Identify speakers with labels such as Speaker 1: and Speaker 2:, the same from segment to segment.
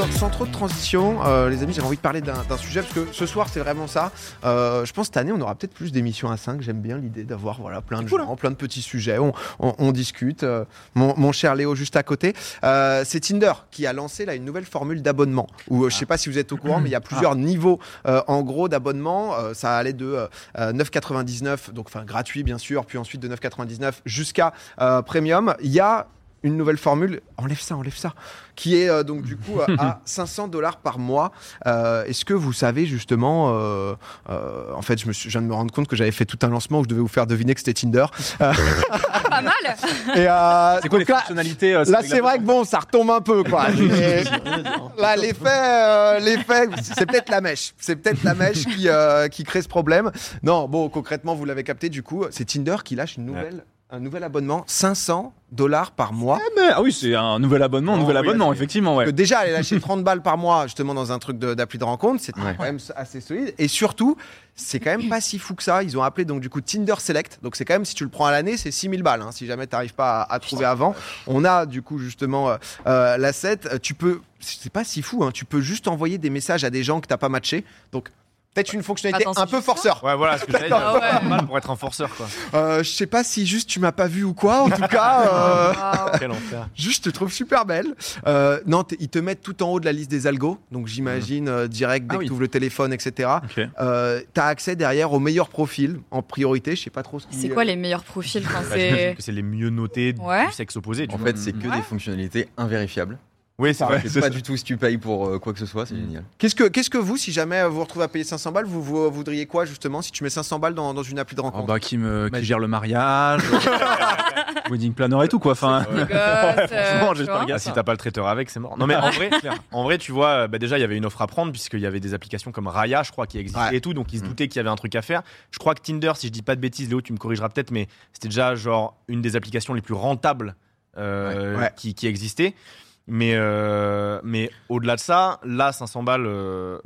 Speaker 1: sans, sans trop de transition, euh, les amis, j'avais envie de parler d'un sujet parce que ce soir, c'est vraiment ça. Euh, je pense cette année, on aura peut-être plus d'émissions à 5. J'aime bien l'idée d'avoir voilà, plein de gens, plein de petits sujets. On, on- on discute. Euh, mon, mon cher Léo, juste à côté. C'est Tinder qui a lancé là, une nouvelle formule d'abonnement. Où, je sais pas si vous êtes au courant, mais il y a plusieurs niveaux en gros d'abonnement. Ça allait de euh, euh, 9,99, donc enfin gratuit bien sûr, puis ensuite de 9,99 jusqu'à premium. Il y a une nouvelle formule, enlève ça, enlève ça, qui est euh, donc du coup à 500 dollars par mois. Euh, Est-ce que vous savez justement, euh, euh, en fait, je, me suis, je viens de me rendre compte que j'avais fait tout un lancement où je devais vous faire deviner que c'était Tinder. Euh,
Speaker 2: Pas mal
Speaker 1: et, euh,
Speaker 3: C'est quoi les
Speaker 1: là,
Speaker 3: fonctionnalités euh,
Speaker 1: Là, c'est
Speaker 3: la-
Speaker 1: vrai que bon, ça retombe un peu, quoi. Et là, l'effet, euh, l'effet, c'est peut-être la mèche. C'est peut-être la mèche qui, euh, qui crée ce problème. Non, bon, concrètement, vous l'avez capté, du coup, c'est Tinder qui lâche une nouvelle, un nouvel abonnement, 500 dollars par mois.
Speaker 3: Ah oui, c'est un nouvel abonnement, un
Speaker 1: Oh,
Speaker 3: nouvel
Speaker 1: oui,
Speaker 3: abonnement, effectivement. Ouais.
Speaker 1: Que déjà, aller lâcher 30 balles par mois, justement, dans un truc de- d'appli de, rencontre, c'est
Speaker 4: Ouais.
Speaker 1: quand même assez solide. Et surtout, c'est quand même pas si fou que ça. Ils ont appelé donc du coup Tinder Select. Donc c'est quand même, si tu le prends à l'année, c'est 6000 balles. hein, si jamais tu n'arrives pas à, à trouver avant. On a du coup justement euh, euh, l'asset. Tu peux, c'est pas si fou, hein, tu peux juste envoyer des messages à des gens que t'as pas matché. Donc peut-être une fonctionnalité
Speaker 2: Attends,
Speaker 1: un peu forceur.
Speaker 4: Ouais, voilà, ce que j'allais dire.
Speaker 2: Ah ouais.
Speaker 4: Pas mal pour être un forceur, quoi.
Speaker 1: Euh, je sais pas si juste tu m'as pas vu ou quoi. En tout cas. euh,
Speaker 4: enfer.
Speaker 1: Juste, je te trouve super belle. Euh, non, ils te mettent tout en haut de la liste des algos. Donc, j'imagine euh, direct dès
Speaker 3: Ah
Speaker 1: que
Speaker 3: oui.
Speaker 1: tu ouvres le téléphone, etc.
Speaker 3: Ok.
Speaker 1: Euh, tu as accès derrière aux meilleurs profils en priorité. Je sais pas trop ce
Speaker 2: C'est quoi les meilleurs profils enfin, c'est...
Speaker 4: que c'est les mieux notés du
Speaker 2: Ouais.
Speaker 4: sexe opposé. du
Speaker 5: En
Speaker 4: coup.
Speaker 5: fait, c'est que
Speaker 2: Ouais.
Speaker 5: des fonctionnalités invérifiables.
Speaker 4: Oui, c'est vrai.
Speaker 5: C'est pas du tout si tu payes pour euh, quoi que ce soit, c'est génial.
Speaker 1: Qu'est-ce que, qu'est-ce que vous, si jamais vous vous retrouvez à payer 500 balles, vous, vous voudriez quoi justement si tu mets 500 balles dans, dans une appli de
Speaker 3: Oh,
Speaker 1: rencontre
Speaker 3: bah, qui, me, qui gère le mariage, wedding planner et tout quoi. Enfin,
Speaker 2: Les gosses, euh,
Speaker 3: Franchement,
Speaker 2: tu
Speaker 4: Ah, si t'as pas le traiteur avec, c'est mort. Non mais en vrai, en vrai, tu vois, euh, bah, déjà il y avait une offre à prendre puisqu'il y avait des applications comme Raya, je crois, qui existaient
Speaker 1: Ouais.
Speaker 4: et tout, donc ils se
Speaker 5: Mm.
Speaker 4: doutaient qu'il y avait un truc à faire. Je crois que Tinder, si je dis pas de bêtises, Léo, tu me corrigeras peut-être, mais c'était déjà genre une des applications les plus rentables euh,
Speaker 1: Ouais. Ouais.
Speaker 4: Qui, qui existait. Mais, euh, mais au-delà de ça, là, 500 balles, euh,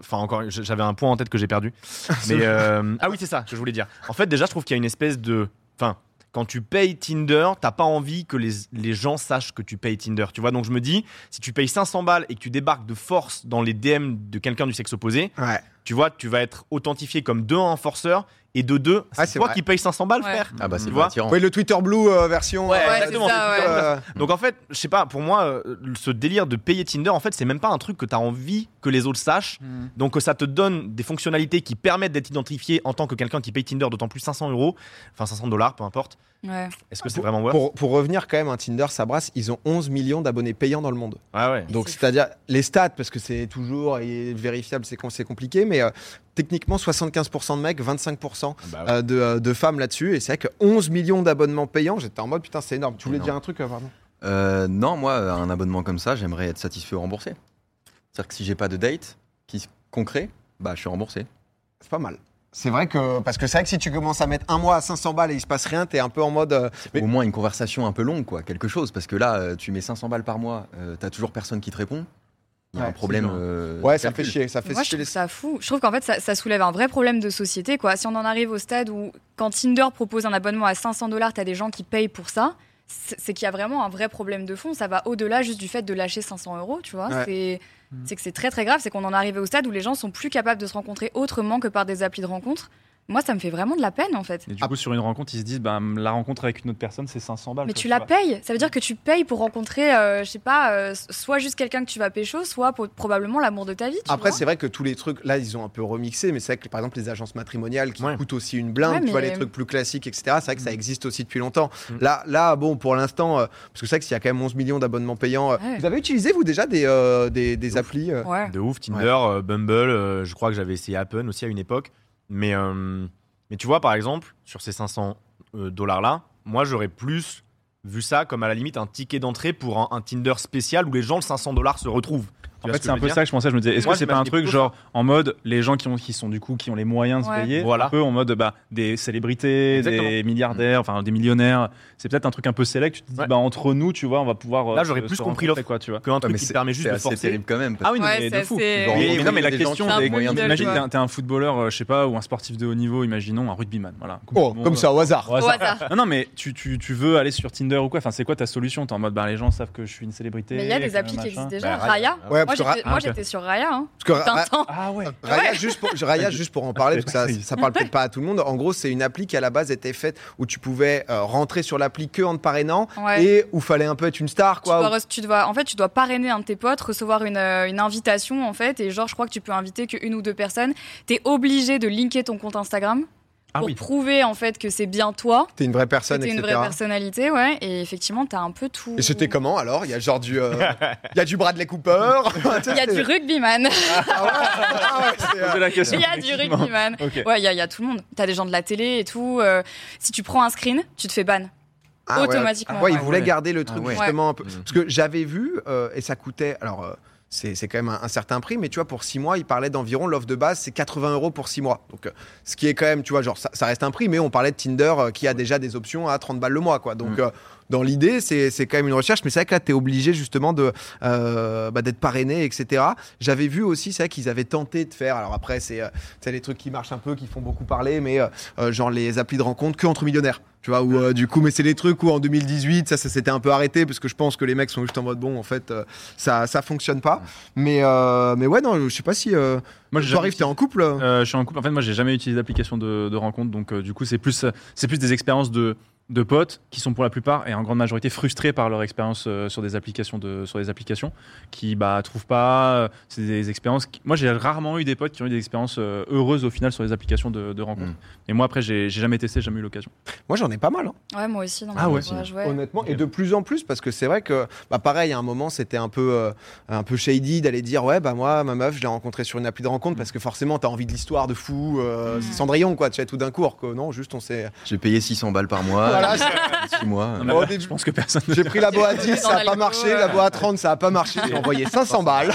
Speaker 4: enfin encore, j- j'avais un point en tête que j'ai perdu. mais euh, ah oui, c'est ça que je voulais dire. En fait, déjà, je trouve qu'il y a une espèce de, enfin, quand tu payes Tinder, t'as pas envie que les, les gens sachent que tu payes Tinder. Tu vois, donc je me dis, si tu payes 500 balles et que tu débarques de force dans les DM de quelqu'un du sexe opposé,
Speaker 1: Ouais.
Speaker 4: tu vois, tu vas être authentifié comme de un forceur et de deux,
Speaker 1: Ah,
Speaker 4: c'est toi
Speaker 1: vrai.
Speaker 4: qui payes 500 balles,
Speaker 2: Ouais.
Speaker 4: frère.
Speaker 5: Ah bah c'est
Speaker 4: Tu
Speaker 5: pas
Speaker 4: vois
Speaker 5: attirant.
Speaker 1: Oui, le Twitter Blue euh, version.
Speaker 4: Ouais,
Speaker 1: euh,
Speaker 4: exactement,
Speaker 2: ça, ouais.
Speaker 1: euh,
Speaker 4: Donc en fait, je sais pas, pour moi, euh, ce délire de payer Tinder, en fait, c'est même pas un truc que tu as envie que les autres sachent.
Speaker 3: Mm.
Speaker 4: Donc ça te donne des fonctionnalités qui permettent d'être identifié en tant que quelqu'un qui paye Tinder, d'autant plus 500 euros, enfin 500 dollars, peu importe.
Speaker 2: Ouais.
Speaker 4: Est-ce que c'est vraiment worth?
Speaker 1: pour, pour revenir quand même, un Tinder, ça brasse. Ils ont 11 millions d'abonnés payants dans le monde.
Speaker 4: Ouais, ouais.
Speaker 1: Donc,
Speaker 2: C'est
Speaker 1: c'est-à-dire les stats, parce que c'est toujours et vérifiable, c'est com- c'est compliqué, mais euh, techniquement, 75% de mecs, 25%
Speaker 4: Bah ouais.
Speaker 1: euh, de, euh, de femmes là-dessus. Et c'est vrai que 11 millions d'abonnements payants, j'étais en mode putain, c'est énorme. Tu voulais dire un truc, euh, pardon?
Speaker 5: Euh, non, moi, un abonnement comme ça, j'aimerais être satisfait ou remboursé. C'est-à-dire que si j'ai pas de date qui concret, bah je suis remboursé.
Speaker 1: C'est pas mal. C'est vrai que, parce que c'est vrai que si tu commences à mettre un mois à 500 balles et il se passe rien, t'es un peu en mode. euh, mais-
Speaker 5: Au moins une conversation un peu longue, quoi, quelque chose. Parce que là, euh, tu mets 500 balles par mois, euh, t'as toujours personne qui te répond. Il y a
Speaker 1: Ouais,
Speaker 5: un problème. euh,
Speaker 1: ouais, ça fait chier. Ça fait
Speaker 2: Moi, je
Speaker 1: chier
Speaker 2: trouve
Speaker 1: les.
Speaker 2: ça fou. Je trouve qu'en fait, ça, ça soulève un vrai problème de société. Quoi. Si on en arrive au stade où, quand Tinder propose un abonnement à 500 dollars, tu as des gens qui payent pour ça, c'est qu'il y a vraiment un vrai problème de fond. Ça va au-delà juste du fait de lâcher 500 euros, tu vois.
Speaker 1: Ouais.
Speaker 2: C'est
Speaker 3: Mm.
Speaker 2: c'est que c'est très très grave. C'est qu'on en est arrivé au stade où les gens sont plus capables de se rencontrer autrement que par des applis de rencontre. Moi, ça me fait vraiment de la peine, en fait.
Speaker 3: Et du coup, sur une rencontre, ils se disent, bah, la rencontre avec une autre personne, c'est 500 balles.
Speaker 2: Mais tu la
Speaker 3: vois.
Speaker 2: payes. Ça veut dire que tu payes pour rencontrer, euh, je sais pas, euh, soit juste quelqu'un que tu vas pécho, soit pour- probablement l'amour de ta vie. tu
Speaker 1: Après, c'est vrai que tous les trucs, là, ils ont un peu remixé, mais c'est vrai que par exemple, les agences matrimoniales qui
Speaker 4: Ouais.
Speaker 1: coûtent aussi une blinde,
Speaker 2: Ouais,
Speaker 1: tu vois, les trucs plus classiques, etc. C'est vrai que ça existe aussi depuis longtemps.
Speaker 4: Mm.
Speaker 1: Là, là, bon, pour l'instant, euh, parce que c'est vrai que s'il y a quand même 11 millions d'abonnements payants, euh,
Speaker 2: Ouais.
Speaker 1: vous avez utilisé, vous, déjà des, euh, des, des applis euh,
Speaker 2: Ouais.
Speaker 4: De ouf, Tinder, euh, Bumble, euh, je crois que j'avais essayé Appen aussi à une époque. Mais, euh, mais tu vois, par exemple, sur ces 500 euh, dollars-là, moi j'aurais plus vu ça comme à la limite un ticket d'entrée pour un, un Tinder spécial où les gens, le 500 dollars se retrouvent. Tu
Speaker 3: En fait,
Speaker 4: ce
Speaker 3: c'est un peu ça que je pensais. Je me disais, est-ce que c'est pas un truc genre en mode les gens qui ont qui sont du coup qui ont les moyens de
Speaker 2: Ouais.
Speaker 3: se payer,
Speaker 4: Voilà.
Speaker 3: un peu en mode bah des célébrités,
Speaker 4: Exactement.
Speaker 3: des milliardaires, enfin des millionnaires. C'est peut-être un truc un peu select. Tu te dis
Speaker 4: Ouais.
Speaker 3: bah entre nous, tu vois, on va pouvoir. euh,
Speaker 4: Là, j'aurais plus compris l'offre.
Speaker 3: quoi, tu vois.
Speaker 4: Qu'un truc qui
Speaker 5: c'est
Speaker 4: te permet juste
Speaker 5: c'est
Speaker 4: de forcer.
Speaker 5: terrible quand même.
Speaker 3: Ah oui,
Speaker 2: c'est
Speaker 3: de fou. non, mais la question, c'est imagine, t'es un- footballeur, euh, je sais pas, ou un sportif de haut niveau, imaginons un rugbyman, voilà.
Speaker 1: Oh, comme ça, au hasard.
Speaker 3: Non, non, mais tu, tu, tu veux aller sur Tinder ou quoi? Enfin, c'est quoi ta solution? T'es en mode, bah, les gens savent que je suis une célébrité.
Speaker 2: Mais il y a des applis qui existent déjà.
Speaker 4: Bah,
Speaker 2: Raya.
Speaker 1: Ouais,
Speaker 2: Moi, j'étais
Speaker 3: ah,
Speaker 2: j'étais sur Raya. Hein.
Speaker 1: Parce que Ra-.
Speaker 3: Ah ouais.
Speaker 1: Raya, juste pour, Raya, juste pour en parler, parce que ça, ça parle peut-être pas à tout le monde. En gros, c'est une appli qui à la base était faite où tu pouvais euh, rentrer sur l'appli que en te parrainant
Speaker 2: Ouais.
Speaker 1: et où fallait un peu être une star,
Speaker 2: Tu dois,
Speaker 1: quoi.
Speaker 2: tu dois, en fait, tu dois parrainer un de tes potes, recevoir une, euh, une invitation, en fait, et genre, je crois que tu peux inviter qu'une ou deux personnes. T'es obligé de linker ton compte Instagram
Speaker 3: Ah
Speaker 2: pour
Speaker 3: oui.
Speaker 2: prouver, en fait, que c'est bien toi,
Speaker 1: T'es une vraie personne,
Speaker 2: t'es une vraie personnalité, ouais. Et effectivement, t'as un peu tout.
Speaker 1: Et c'était comment alors? Il y a genre du, euh, il y a du Bradley Cooper?
Speaker 2: Il y a du rugbyman.
Speaker 1: Ah ouais, ah ouais, c'est, euh,
Speaker 3: Posez la question.
Speaker 2: Il y a du rugbyman. Ouais, il y, a- il y a tout le monde. T'as des gens de la télé et tout. euh, si tu prends un screen, tu te fais ban.
Speaker 1: ah ouais.
Speaker 2: automatiquement.
Speaker 1: Ouais, ils voulaient garder le truc
Speaker 5: Ah ouais.
Speaker 1: justement un peu. Parce que j'avais vu, euh, et ça coûtait. Alors, euh, c'est c'est quand même un, un certain prix, mais tu vois, pour 6 mois, ils parlaient d'environ l'offre de base, c'est 80 euros pour 6 mois. Donc, euh, ce qui est quand même, tu vois, genre, ça, ça reste un prix, mais on parlait de Tinder euh, qui a déjà des options à 30 balles le mois, quoi. Donc,
Speaker 5: Mhm.
Speaker 1: Euh, dans l'idée, c'est c'est quand même une recherche, mais c'est vrai que là, tu es obligé justement de euh, bah, d'être parrainé, etc. J'avais vu aussi, c'est vrai qu'ils avaient tenté de faire. Alors après, c'est euh, c'est les trucs qui marchent un peu, qui font beaucoup parler, mais euh, euh, genre les applis de rencontre que entre millionnaires. Tu vois, où euh, du coup, mais c'est les trucs où en 2018, ça, ça s'était un peu arrêté parce que je pense que les mecs sont juste en mode bon, en fait, euh, ça, ça fonctionne pas. Mais, euh, mais ouais, non, je sais pas si. Euh,
Speaker 3: Moi,
Speaker 1: arrives, t'es en couple.
Speaker 3: Euh, je suis en couple. En fait, moi, j'ai jamais utilisé d'application de, de rencontre, donc euh, du coup, c'est plus, euh, c'est plus des expériences de, de potes qui sont pour la plupart et en grande majorité frustrés par leur expérience euh, sur des applications de, sur des applications qui bah trouvent pas. euh, c'est des expériences. qui- Moi, j'ai rarement eu des potes qui ont eu des expériences euh, heureuses au final sur les applications de, de rencontre.
Speaker 5: Mm.
Speaker 3: Et moi, après, j'ai j'ai jamais testé, jamais eu l'occasion.
Speaker 1: Moi, j'en ai pas mal. hein.
Speaker 2: Ouais, moi aussi. Dans
Speaker 3: Ah
Speaker 2: mon
Speaker 3: ouais.
Speaker 2: entourage, ouais.
Speaker 1: honnêtement et de plus en plus parce que c'est vrai que bah pareil à un moment c'était un peu euh, un peu shady d'aller dire ouais bah moi ma meuf je l'ai rencontrée sur une appli de rencontre parce que forcément t'as envie de l'histoire de fou euh,
Speaker 2: Mm.
Speaker 1: c'est Cendrillon quoi tu sais tout d'un coup que non juste on s'est
Speaker 5: J'ai payé 600 balles par mois.
Speaker 1: Voilà,
Speaker 5: 6 mois.
Speaker 3: Non, mais
Speaker 1: Au
Speaker 3: là,
Speaker 1: début-
Speaker 3: je pense que personne. ne-
Speaker 1: j'ai pris la boa à 10
Speaker 2: Dans
Speaker 1: ça a pas marché la boa à 30 ça a pas marché j'ai envoyé 500 balles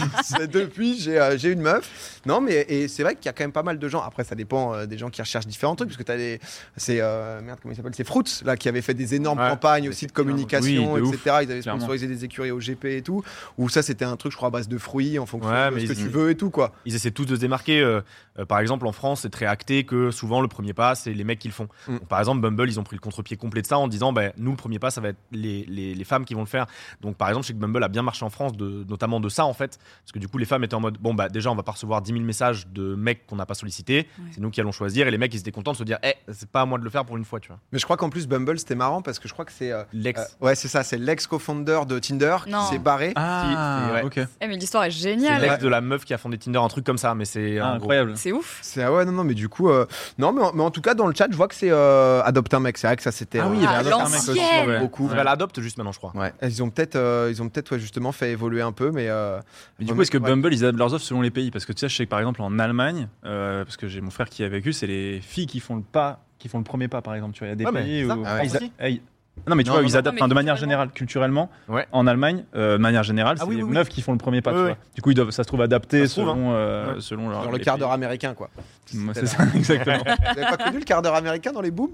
Speaker 1: depuis j'ai euh, une meuf non mais et c'est vrai qu'il y a quand même pas mal de gens après ça dépend euh, des gens qui recherchent différents trucs parce que t'as des c'est euh, merde comment il s'appelle c'est Fruits là qui avait fait des énormes
Speaker 4: Ouais.
Speaker 1: campagnes aussi de communication
Speaker 3: Oui, de
Speaker 1: etc ils avaient
Speaker 3: clairement.
Speaker 1: sponsorisé des écuries au GP et tout où ça c'était un truc je crois à base de fruits en fonction
Speaker 4: Ouais,
Speaker 1: de ce que
Speaker 4: ils-
Speaker 1: tu veux et tout quoi
Speaker 4: Ils essaient tous de se démarquer. euh, euh, par exemple, en France, c'est très acté que souvent le premier pas, c'est les mecs qui le font.
Speaker 1: Mm.
Speaker 4: Donc, par exemple, Bumble, ils ont pris le contre-pied complet de ça en disant, bah, nous, le premier pas, ça va être les, les, les femmes qui vont le faire. Donc, par exemple, je sais que Bumble a bien marché en France, de, notamment de ça, en fait. Parce que du coup, les femmes étaient en mode, bon, bah, déjà, on va pas recevoir 10 000 messages de mecs qu'on n'a pas sollicités.
Speaker 2: Ouais.
Speaker 4: C'est nous qui allons choisir. Et les mecs, ils étaient contents de se dire, eh, c'est pas à moi de le faire pour une fois, tu vois.
Speaker 1: mais je crois qu'en plus Bumble c'était marrant parce que je crois que c'est euh,
Speaker 4: L'ex.
Speaker 1: euh, ouais c'est ça c'est l'ex co-founder de Tinder
Speaker 2: Non.
Speaker 1: qui s'est barré
Speaker 3: Ah,
Speaker 4: Si, ouais.
Speaker 3: ok.
Speaker 2: Eh, mais l'histoire est
Speaker 4: C'est
Speaker 2: géniale.
Speaker 4: l'ex de la meuf qui a fondé Tinder, un truc comme ça. Mais c'est
Speaker 3: Ah, incroyable.
Speaker 2: C'est ouf.
Speaker 1: c'est ah ouais non non mais du coup euh, non mais en, mais en tout cas dans le chat je vois que c'est euh, adopte un mec c'est vrai que ça c'était
Speaker 3: Ah oui,
Speaker 1: euh,
Speaker 3: il y avait
Speaker 2: Ah,
Speaker 3: un autre mec aussi,
Speaker 2: l'ancienne.
Speaker 3: ouais.
Speaker 1: beaucoup
Speaker 4: Elle adopte juste maintenant, je crois.
Speaker 1: ils ont peut-être euh, ils ont peut-être ouais, justement fait évoluer un peu mais euh,
Speaker 3: Mais du coup, est-ce que
Speaker 1: ouais.
Speaker 3: Bumble, ils adaptent leurs offres selon les pays? Parce que tu sais, je sais que par exemple en Allemagne, euh, parce que j'ai mon frère qui a vécu, c'est les filles qui font le pas, qui font le premier pas, par exemple. Tu vois, il y a des pays où
Speaker 5: ah
Speaker 3: ils non mais tu
Speaker 5: Non,
Speaker 3: vois,
Speaker 5: non,
Speaker 3: ils adaptent
Speaker 2: Non,
Speaker 3: de manière générale, culturellement.
Speaker 4: Ouais.
Speaker 3: En Allemagne, euh, de manière générale,
Speaker 4: Ah
Speaker 3: c'est
Speaker 4: oui,
Speaker 3: les
Speaker 4: oui, oui.
Speaker 3: meufs qui font le premier pas.
Speaker 4: Oui,
Speaker 3: tu
Speaker 4: oui.
Speaker 3: vois. Du coup, ils doivent, ça se trouve adapté
Speaker 4: trouve,
Speaker 3: selon, euh,
Speaker 4: Ouais.
Speaker 3: selon leur.
Speaker 1: genre le quart d'heure américain quoi
Speaker 3: C'est ça, exactement.
Speaker 1: vous avez pas connu le quart d'heure américain dans les booms?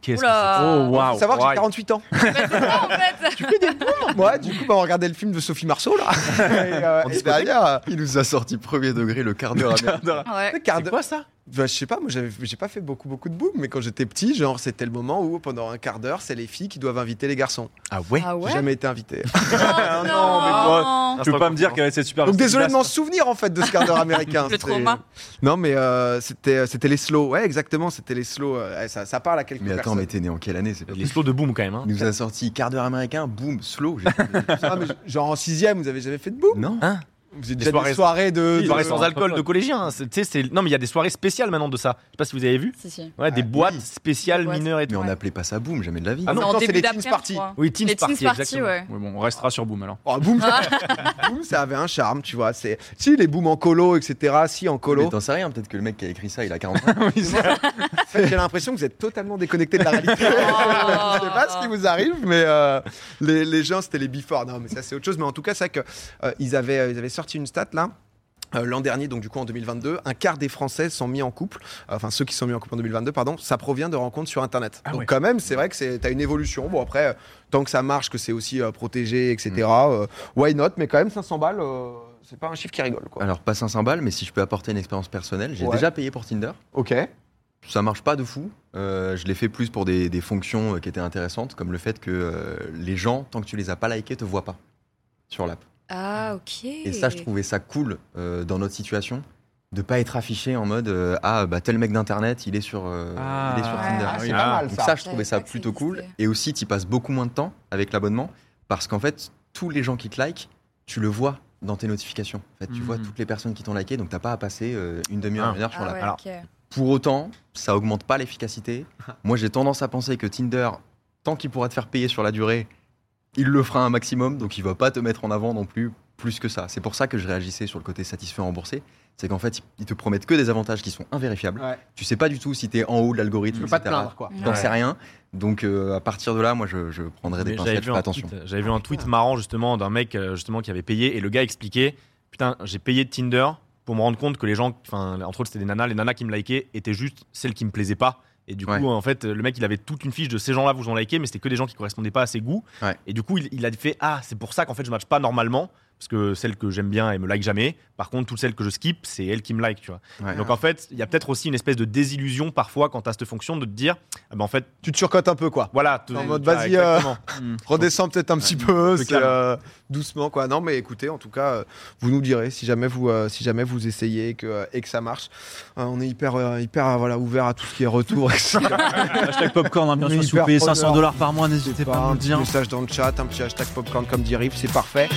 Speaker 4: Qu'est-ce
Speaker 2: Oula.
Speaker 3: oh
Speaker 1: faut savoir que j'ai 48 ans
Speaker 2: Mais c'est ça, en fait.
Speaker 1: ouais du coup bah, on regardait le film de Sophie Marceau là et, euh,
Speaker 5: En
Speaker 1: et derrière euh,
Speaker 5: Il nous a sorti premier degré le quart d'heure. américain.
Speaker 2: Ouais.
Speaker 1: le quart
Speaker 4: C'est
Speaker 1: d'heure
Speaker 4: quoi ça?
Speaker 1: Bah, je sais pas, moi j'ai pas fait beaucoup beaucoup de boom, mais quand j'étais petit, genre c'était le moment où pendant un quart d'heure, c'est les filles qui doivent inviter les garçons.
Speaker 4: Ah ouais
Speaker 2: Ah ouais
Speaker 1: J'ai jamais été invité.
Speaker 2: Oh,
Speaker 3: non, mais
Speaker 2: non.
Speaker 3: Tu peux pas me dire qu'elle c'est super.
Speaker 1: Donc désolé de m'en souvenir en fait de ce quart d'heure américain.
Speaker 2: Le trauma.
Speaker 1: Non mais euh, c'était c'était les slow, ouais exactement, c'était les slow. euh, ouais, ça, ça parle à quelques
Speaker 5: Mais attends,
Speaker 1: personnes.
Speaker 5: mais t'es né en quelle année c'est pas
Speaker 4: Les slows de boom quand même. Hein.
Speaker 5: Il nous a sorti quart d'heure américain, boum, slow.
Speaker 1: Ah, mais genre en sixième, vous avez jamais fait de boom?
Speaker 5: Non
Speaker 1: Vous êtes
Speaker 4: Des
Speaker 1: déjà
Speaker 4: soirées-
Speaker 1: des soirées de.
Speaker 4: Soirées sans alcool de collégiens. hein. C'est- Non, mais il y a des soirées spéciales maintenant de ça. Je sais pas si vous avez vu.
Speaker 2: Si, si.
Speaker 4: Ouais, des
Speaker 1: Ah,
Speaker 4: boîtes
Speaker 1: oui.
Speaker 4: spéciales
Speaker 2: Des boîtes.
Speaker 4: mineures et
Speaker 5: Mais
Speaker 4: tout.
Speaker 5: on
Speaker 2: Ouais.
Speaker 5: n'appelait pas ça boum, jamais de la vie.
Speaker 1: Ah non,
Speaker 2: C'est
Speaker 1: les teens party.
Speaker 4: Oui, Teens Party, exactement.
Speaker 2: ouais.
Speaker 3: Ouais, bon, on restera sur Boom alors.
Speaker 1: Oh, boom,
Speaker 2: Ah.
Speaker 1: boom, ça avait un charme, tu vois. C'est si les booms en colo, etc. Si en
Speaker 5: Mais
Speaker 1: colo.
Speaker 5: t'en sais rien, peut-être que le mec qui a écrit ça, il a 40 ans.
Speaker 1: J'ai l'impression que vous êtes totalement déconnecté de la réalité. Je sais pas ce qui vous arrive, mais euh, les, les gens, c'était les before. Non, mais ça, c'est autre chose. Mais en tout cas, c'est vrai qu'ils avaient, euh, ils avaient sorti une stat là. euh, L'an dernier, donc du coup en 2022, un quart des Français sont mis en couple, euh, enfin ceux qui sont mis en couple en 2022, pardon, ça provient de rencontres sur Internet.
Speaker 3: Ah
Speaker 1: donc
Speaker 3: ouais.
Speaker 1: quand même, c'est vrai que c'est t'as une évolution. Bon après, euh, tant que ça marche, que c'est aussi euh, protégé, etc. euh, why not? Mais quand même 500 balles, c'est pas un chiffre qui rigole quoi.
Speaker 5: Alors, pas 500 balles, mais si je peux apporter une expérience personnelle, j'ai
Speaker 1: Ouais.
Speaker 5: déjà payé pour Tinder.
Speaker 1: Ok.
Speaker 5: Ça marche pas de fou. Euh, je l'ai fait plus pour des, des fonctions qui étaient intéressantes, comme le fait que euh, les gens, tant que tu les as pas likés, te voient pas sur l'app.
Speaker 2: Ah, ok.
Speaker 5: Et ça, je trouvais ça cool euh, dans notre situation de pas être affiché en mode euh, ah bah tel mec d'internet il est sur euh,
Speaker 3: Ah.
Speaker 5: il est sur
Speaker 2: Ouais,
Speaker 5: Tinder.
Speaker 2: ah,
Speaker 1: c'est
Speaker 4: Ah,
Speaker 1: pas mal
Speaker 5: Donc
Speaker 1: ça.
Speaker 5: je trouvais ça plutôt cool. Et aussi, tu passes beaucoup moins de temps avec l'abonnement parce qu'en fait, tous les gens qui te like, tu le vois dans tes notifications. En fait, tu vois toutes les personnes qui t'ont liké, donc t'as pas à passer euh, une demi-heure,
Speaker 4: Ah.
Speaker 5: une heure sur
Speaker 2: Ah
Speaker 5: la.
Speaker 2: ouais,
Speaker 4: Alors.
Speaker 5: Pour autant, ça augmente pas l'efficacité. Moi, j'ai tendance à penser que Tinder, tant qu'il pourra te faire payer sur la durée, il le fera un maximum, donc il va pas te mettre en avant non plus plus que ça. C'est pour ça que je réagissais sur le côté satisfait remboursé. C'est qu'en fait, ils te promettent que des avantages qui sont invérifiables.
Speaker 1: Ouais.
Speaker 5: Tu sais pas du tout si tu es en haut de l'algorithme.
Speaker 1: Tu peux pas te
Speaker 5: etc.
Speaker 1: plaindre, quoi.
Speaker 5: T'en
Speaker 2: Ouais.
Speaker 5: sais rien. Donc euh, à partir de là, moi, je, je prendrais des pincettes, attention.
Speaker 4: tweet- J'avais vu un tweet marrant justement d'un mec euh, justement qui avait payé et le gars expliquait putain j'ai payé de Tinder pour me rendre compte que les gens enfin entre autres c'était des nanas les nanas qui me likaient étaient juste celles qui me plaisaient pas et du
Speaker 5: Ouais.
Speaker 4: coup en fait le mec il avait toute une fiche de ces gens là vous ont liké mais c'était que des gens qui correspondaient pas à ses goûts
Speaker 5: Ouais.
Speaker 4: et du coup il, il a fait ah c'est pour ça qu'en fait je match pas normalement parce que celles que j'aime bien elles me like jamais par contre toutes celles que je skip c'est elles qui me like tu vois
Speaker 5: Ouais.
Speaker 4: donc en fait il y a peut-être aussi une espèce de désillusion parfois quand t'as cette fonction de te dire ah ben en fait
Speaker 1: Tu te surcotes un peu, quoi.
Speaker 4: voilà te-
Speaker 1: En mode, vas-y, euh,
Speaker 4: exactement.
Speaker 1: Redescends peut-être un petit peu, euh, doucement quoi. Non mais écoutez, en tout cas, euh, vous nous direz si jamais vous, euh, si jamais vous essayez et que, et que ça marche. Euh, on est hyper, euh, hyper euh, voilà, ouvert à tout ce qui est retour.
Speaker 3: Hashtag popcorn, hein, bien sûr, si vous payez
Speaker 1: preneur.
Speaker 3: 500 dollars par mois,
Speaker 1: n'hésitez
Speaker 3: pas à
Speaker 1: un
Speaker 3: nous le
Speaker 1: petit
Speaker 3: dire.
Speaker 1: message dans le chat, un petit hashtag popcorn comme dit Riff, c'est parfait.